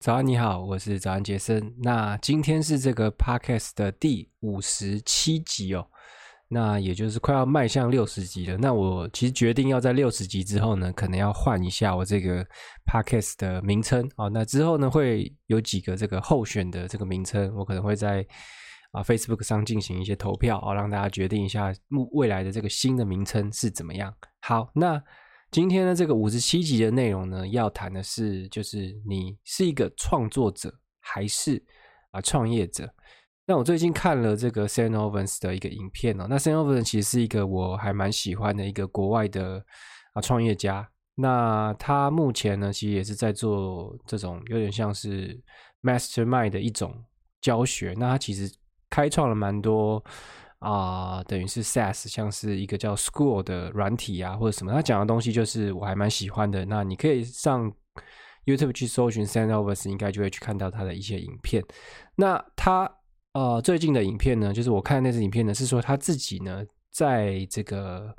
早安，你好，我是早安杰森。那今天是这个 podcast 的第五十七集哦，那也就是快要迈向六十集了。那我其实决定要在六十集之后呢，可能要换一下我这个 podcast 的名称哦。那之后呢，会有几个这个候选的这个名称，我可能会在啊 Facebook 上进行一些投票哦，让大家决定一下未来的这个新的名称是怎么样。好，那。今天呢，这个五十七集的内容呢，要谈的是，就是你是一个创作者还是啊创业者？那我最近看了这个 Sam Ovens 的一个影片哦，那 Sam Ovens 其实是一个我还蛮喜欢的一个国外的啊创业家。那他目前呢，其实也是在做这种有点像是 Mastermind 的一种教学。那他其实开创了蛮多。啊、等于是 SaaS，像是一个叫 School 的软体啊，或者什么，他讲的东西就是我还蛮喜欢的。那你可以上 YouTube 去搜寻 Sandovas，应该就会去看到他的一些影片。那他呃最近的影片呢，就是我看那支影片呢，是说他自己呢在这个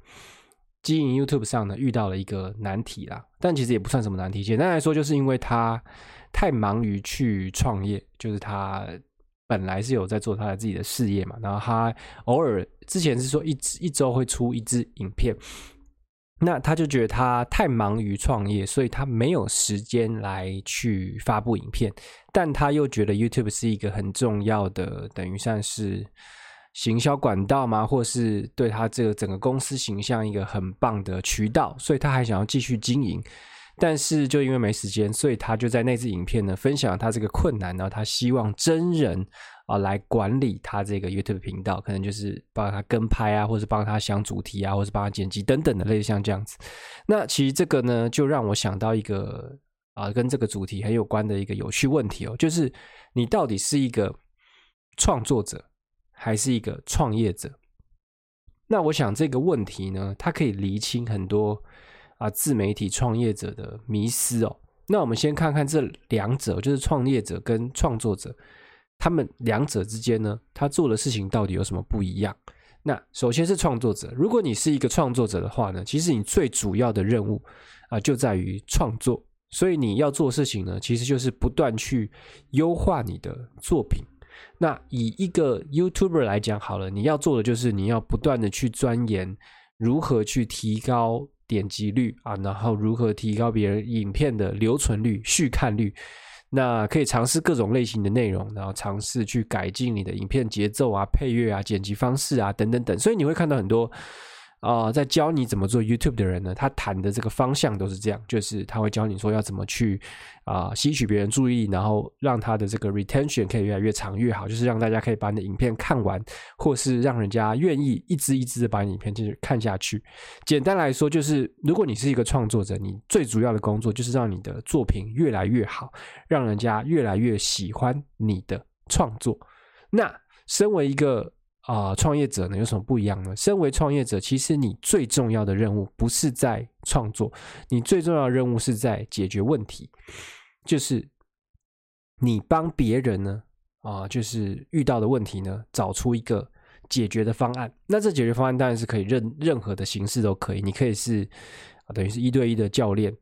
经营 YouTube 上呢遇到了一个难题啦，但其实也不算什么难题。简单来说，就是因为他太忙于去创业，就是他。本来是有在做他的自己的事业嘛，然后他偶尔之前是说一一周会出一支影片，那他就觉得他太忙于创业，所以他没有时间来去发布影片，但他又觉得 YouTube 是一个很重要的，等于算是行销管道嘛，或是对他这个整个公司形象一个很棒的渠道，所以他还想要继续经营。但是就因为没时间，所以他就在那支影片呢分享他这个困难，然后他希望真人啊来管理他这个 YouTube 频道，可能就是帮他跟拍啊，或者帮他想主题啊，或者帮他剪辑等等的类像这样子。那其实这个呢，就让我想到一个啊跟这个主题很有关的一个有趣问题哦，就是你到底是一个创作者还是一个创业者？那我想这个问题呢，它可以厘清很多。啊，自媒体创业者的迷思哦。那我们先看看这两者，就是创业者跟创作者，他们两者之间呢，他做的事情到底有什么不一样？那首先是创作者，如果你是一个创作者的话呢，其实你最主要的任务啊，就在于创作。所以你要做事情呢，其实就是不断去优化你的作品。那以一个 YouTuber 来讲好了，你要做的就是你要不断的去钻研如何去提高。点击率啊，然后如何提高别人影片的留存率、续看率？那可以尝试各种类型的内容，然后尝试去改进你的影片节奏啊、配乐啊、剪辑方式啊等等等。所以你会看到很多。啊、在教你怎么做 YouTube 的人呢，他谈的这个方向都是这样，就是他会教你说要怎么去啊、吸取别人注意，然后让他的这个 retention 可以越来越长越好，就是让大家可以把你的影片看完，或是让人家愿意一支一支的把你影片继续看下去。简单来说，就是如果你是一个创作者，你最主要的工作就是让你的作品越来越好，让人家越来越喜欢你的创作。那身为一个啊、呃，创业者呢有什么不一样呢？身为创业者，其实你最重要的任务不是在创作，你最重要的任务是在解决问题，就是你帮别人呢啊、就是遇到的问题呢，找出一个解决的方案。那这解决方案当然是可以任任何的形式都可以，你可以是。等于是一对一的教练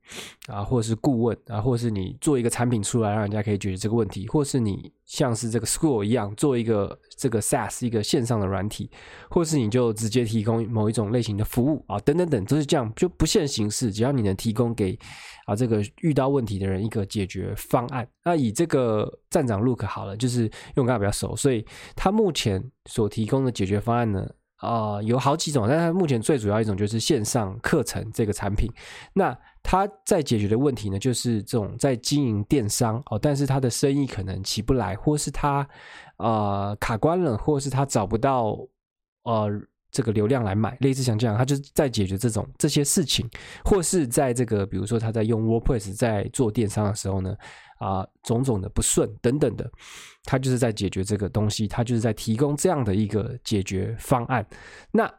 啊，或者是顾问啊，或者是你做一个产品出来，让人家可以解决这个问题，或是你像是这个 School 一样做一个这个 SaaS 一个线上的软体，或是你就直接提供某一种类型的服务啊，等等等，都是这样，就不限形式，只要你能提供给啊这个遇到问题的人一个解决方案。那以这个站长 Look 好了，就是因为我跟他比较熟，所以他目前所提供的解决方案呢。啊、有好几种，但它目前最主要一种就是线上课程这个产品。那它在解决的问题呢，就是这种在经营电商哦，但是他的生意可能起不来，或是他啊卡关了，或是他找不到呃这个流量来买，类似像这样，他就是在解决这种这些事情，或是在这个比如说他在用 WordPress 在做电商的时候呢。啊，种种的不顺等等的，他就是在解决这个东西，他就是在提供这样的一个解决方案。那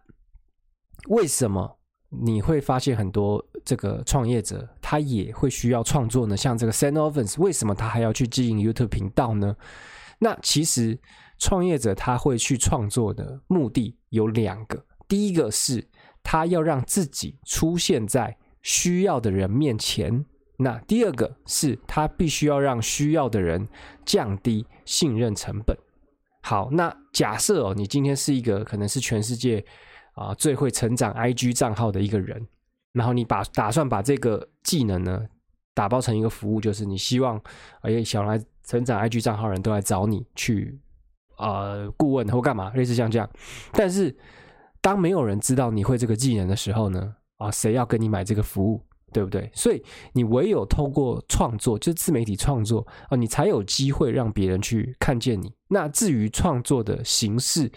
为什么你会发现很多这个创业者他也会需要创作呢？像这个 Sam Ovens，为什么他还要去经营 YouTube 频道呢？那其实创业者他会去创作的目的有两个，第一个是他要让自己出现在需要的人面前。那第二个是他必须要让需要的人降低信任成本。好，那假设哦，你今天是一个可能是全世界啊最会成长 IG 账号的一个人，然后你把打算把这个技能呢打包成一个服务，就是你希望哎想来成长 IG 账号人都来找你去呃顾问或干嘛，类似像这样。但是当没有人知道你会这个技能的时候呢，啊，谁要跟你买这个服务？对不对？所以你唯有透过创作，就自媒体创作啊，你才有机会让别人去看见你。那至于创作的形式、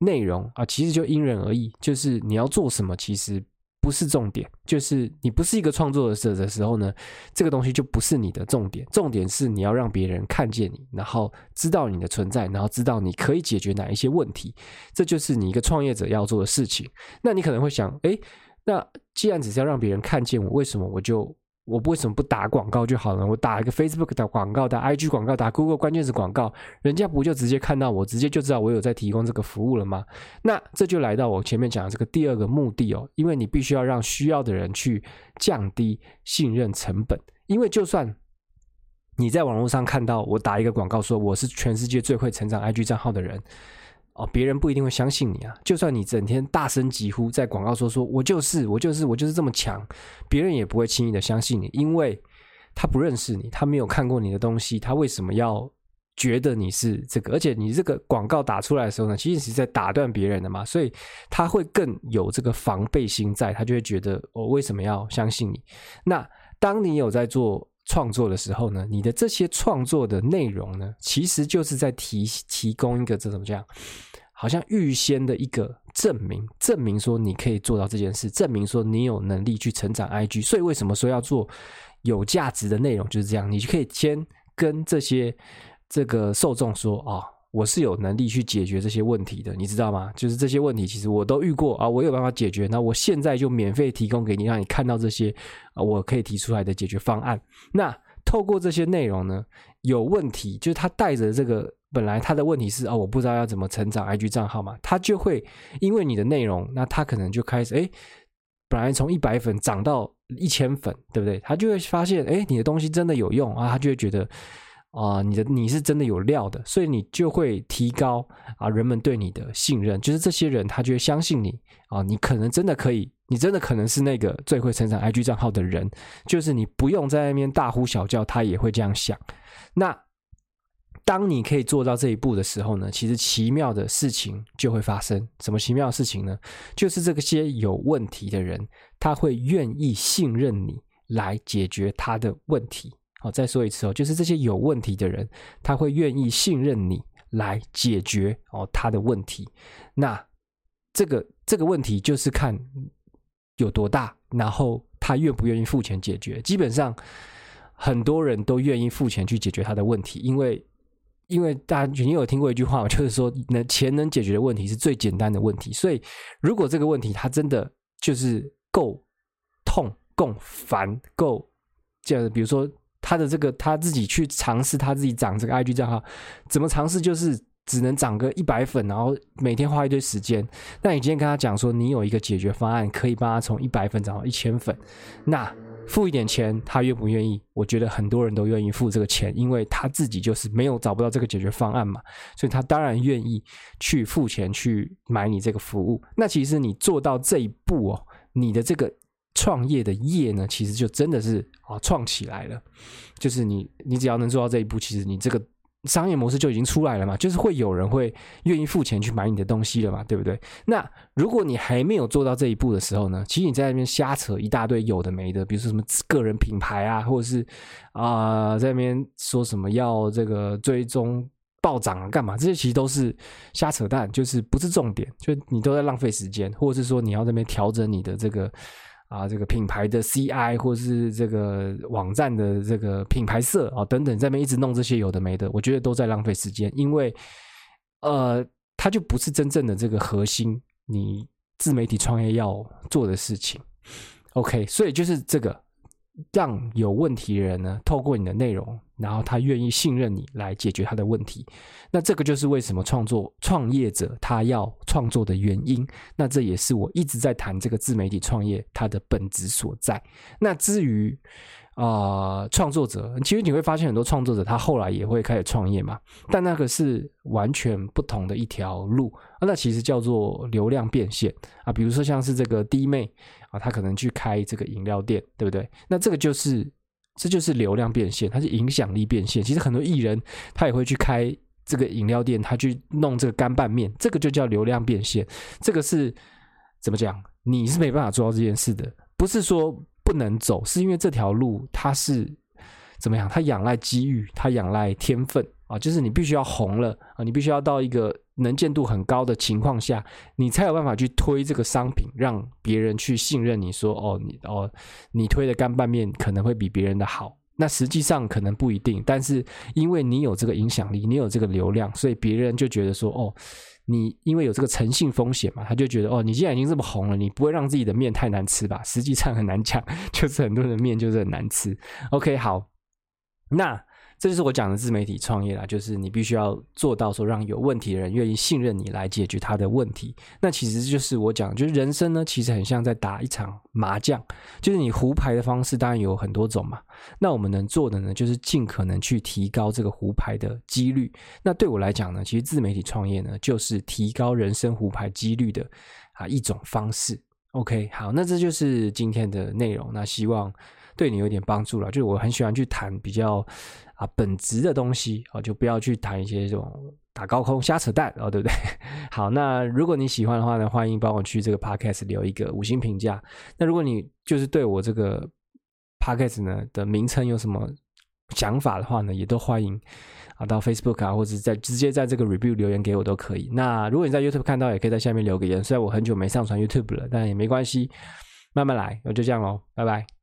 内容啊，其实就因人而异。就是你要做什么，其实不是重点。就是你不是一个创作者的时候呢，这个东西就不是你的重点。重点是你要让别人看见你，然后知道你的存在，然后知道你可以解决哪一些问题。这就是你一个创业者要做的事情。那你可能会想，诶。那既然只是要让别人看见我，为什么我就我为什么不打广告就好了？我打一个 Facebook 的广告，打 IG 广告，打 Google 关键词广告，人家不就直接看到我，直接就知道我有在提供这个服务了吗？那这就来到我前面讲的这个第二个目的哦，因为你必须要让需要的人去降低信任成本，因为就算你在网络上看到我打一个广告说我是全世界最会成长 IG 账号的人。哦，别人不一定会相信你啊！就算你整天大声疾呼，在广告说说我就是我就是我就是这么强，别人也不会轻易的相信你，因为他不认识你，他没有看过你的东西，他为什么要觉得你是这个？而且你这个广告打出来的时候呢，其实是在打断别人的嘛，所以他会更有这个防备心在，他就会觉得我为什么要相信你？那当你有在做。创作的时候呢，你的这些创作的内容呢，其实就是在提提供一个这怎么讲，好像预先的一个证明，证明说你可以做到这件事，证明说你有能力去成长 IG。所以为什么说要做有价值的内容，就是这样，你就可以先跟这些这个受众说啊。哦我是有能力去解决这些问题的，你知道吗？就是这些问题，其实我都遇过啊，我有办法解决。那我现在就免费提供给你，让你看到这些啊，我可以提出来的解决方案。那透过这些内容呢，有问题，就是他带着这个本来他的问题是哦，我不知道要怎么成长 IG 账号嘛，他就会因为你的内容，那他可能就开始哎，本来从一百粉涨到一千粉，对不对？他就会发现哎，你的东西真的有用啊，他就会觉得。啊，你的你是真的有料的，所以你就会提高啊人们对你的信任，就是这些人他就会相信你啊，你可能真的可以，你真的可能是那个最会成长 IG 账号的人，就是你不用在那边大呼小叫，他也会这样想。那当你可以做到这一步的时候呢，其实奇妙的事情就会发生。什么奇妙的事情呢？就是这个些有问题的人，他会愿意信任你来解决他的问题。好，再说一次哦，就是这些有问题的人，他会愿意信任你来解决哦他的问题。那这个这个问题就是看有多大，然后他愿不愿意付钱解决。基本上很多人都愿意付钱去解决他的问题，因为因为大家肯定有听过一句话，就是说能钱能解决的问题是最简单的问题。所以如果这个问题他真的就是够痛、够烦、够这样，比如说。他的这个他自己去尝试，他自己涨这个 IG 账号怎么尝试？就是只能涨个一百粉，然后每天花一堆时间。那你今天跟他讲说，你有一个解决方案，可以帮他从一百粉涨到一千粉，那付一点钱，他愿不愿意？我觉得很多人都愿意付这个钱，因为他自己就是没有找不到这个解决方案嘛，所以他当然愿意去付钱去买你这个服务。那其实你做到这一步哦，你的这个。创业的业呢，其实就真的是啊，创起来了。就是你，你只要能做到这一步，其实你这个商业模式就已经出来了嘛。就是会有人会愿意付钱去买你的东西了嘛，对不对？那如果你还没有做到这一步的时候呢，其实你在那边瞎扯一大堆有的没的，比如说什么个人品牌啊，或者是啊、在那边说什么要这个追踪暴涨啊，干嘛？这些其实都是瞎扯淡，就是不是重点，就你都在浪费时间，或者是说你要在那边调整你的这个。啊，这个品牌的 CI 或是这个网站的这个品牌色啊等等，在那边一直弄这些有的没的，我觉得都在浪费时间，因为呃，它就不是真正的这个核心，你自媒体创业要做的事情。OK，所以就是这个。让有问题的人呢，透过你的内容，然后他愿意信任你来解决他的问题。那这个就是为什么创作创业者他要创作的原因。那这也是我一直在谈这个自媒体创业它的本质所在。那至于啊，创作者，其实你会发现很多创作者他后来也会开始创业嘛，但那个是完全不同的一条路啊，那其实叫做流量变现啊，比如说像是这个滴妹啊，他可能去开这个饮料店，对不对？那这个就是这就是流量变现，它是影响力变现。其实很多艺人他也会去开这个饮料店，他去弄这个干拌面，这个就叫流量变现。这个是怎么讲？你是没办法做到这件事的，不是说。不能走，是因为这条路它是怎么样？它仰赖机遇，它仰赖天分啊！就是你必须要红了啊，你必须要到一个能见度很高的情况下，你才有办法去推这个商品，让别人去信任你说哦，你哦，你推的干拌面可能会比别人的好。那实际上可能不一定，但是因为你有这个影响力，你有这个流量，所以别人就觉得说哦。你因为有这个诚信风险嘛，他就觉得哦，你既然已经这么红了，你不会让自己的面太难吃吧？实际上很难讲，就是很多人的面就是很难吃。OK，好，那。这就是我讲的自媒体创业啦，就是你必须要做到说，让有问题的人愿意信任你来解决他的问题。那其实就是我讲，就是人生呢，其实很像在打一场麻将，就是你胡牌的方式当然有很多种嘛。那我们能做的呢，就是尽可能去提高这个胡牌的几率。那对我来讲呢，其实自媒体创业呢，就是提高人生胡牌几率的啊一种方式。OK，好，那这就是今天的内容。那希望对你有点帮助了。就是我很喜欢去谈比较。啊，本质的东西啊，就不要去谈一些这种打高空瞎扯淡哦，对不对？好，那如果你喜欢的话呢，欢迎帮我去这个 podcast 留一个五星评价。那如果你就是对我这个 podcast 呢的名称有什么想法的话呢，也都欢迎啊到 Facebook 啊，或者在直接在这个 review 留言给我都可以。那如果你在 YouTube 看到，也可以在下面留个言。虽然我很久没上传 YouTube 了，但也没关系，慢慢来。我就这样喽，拜拜。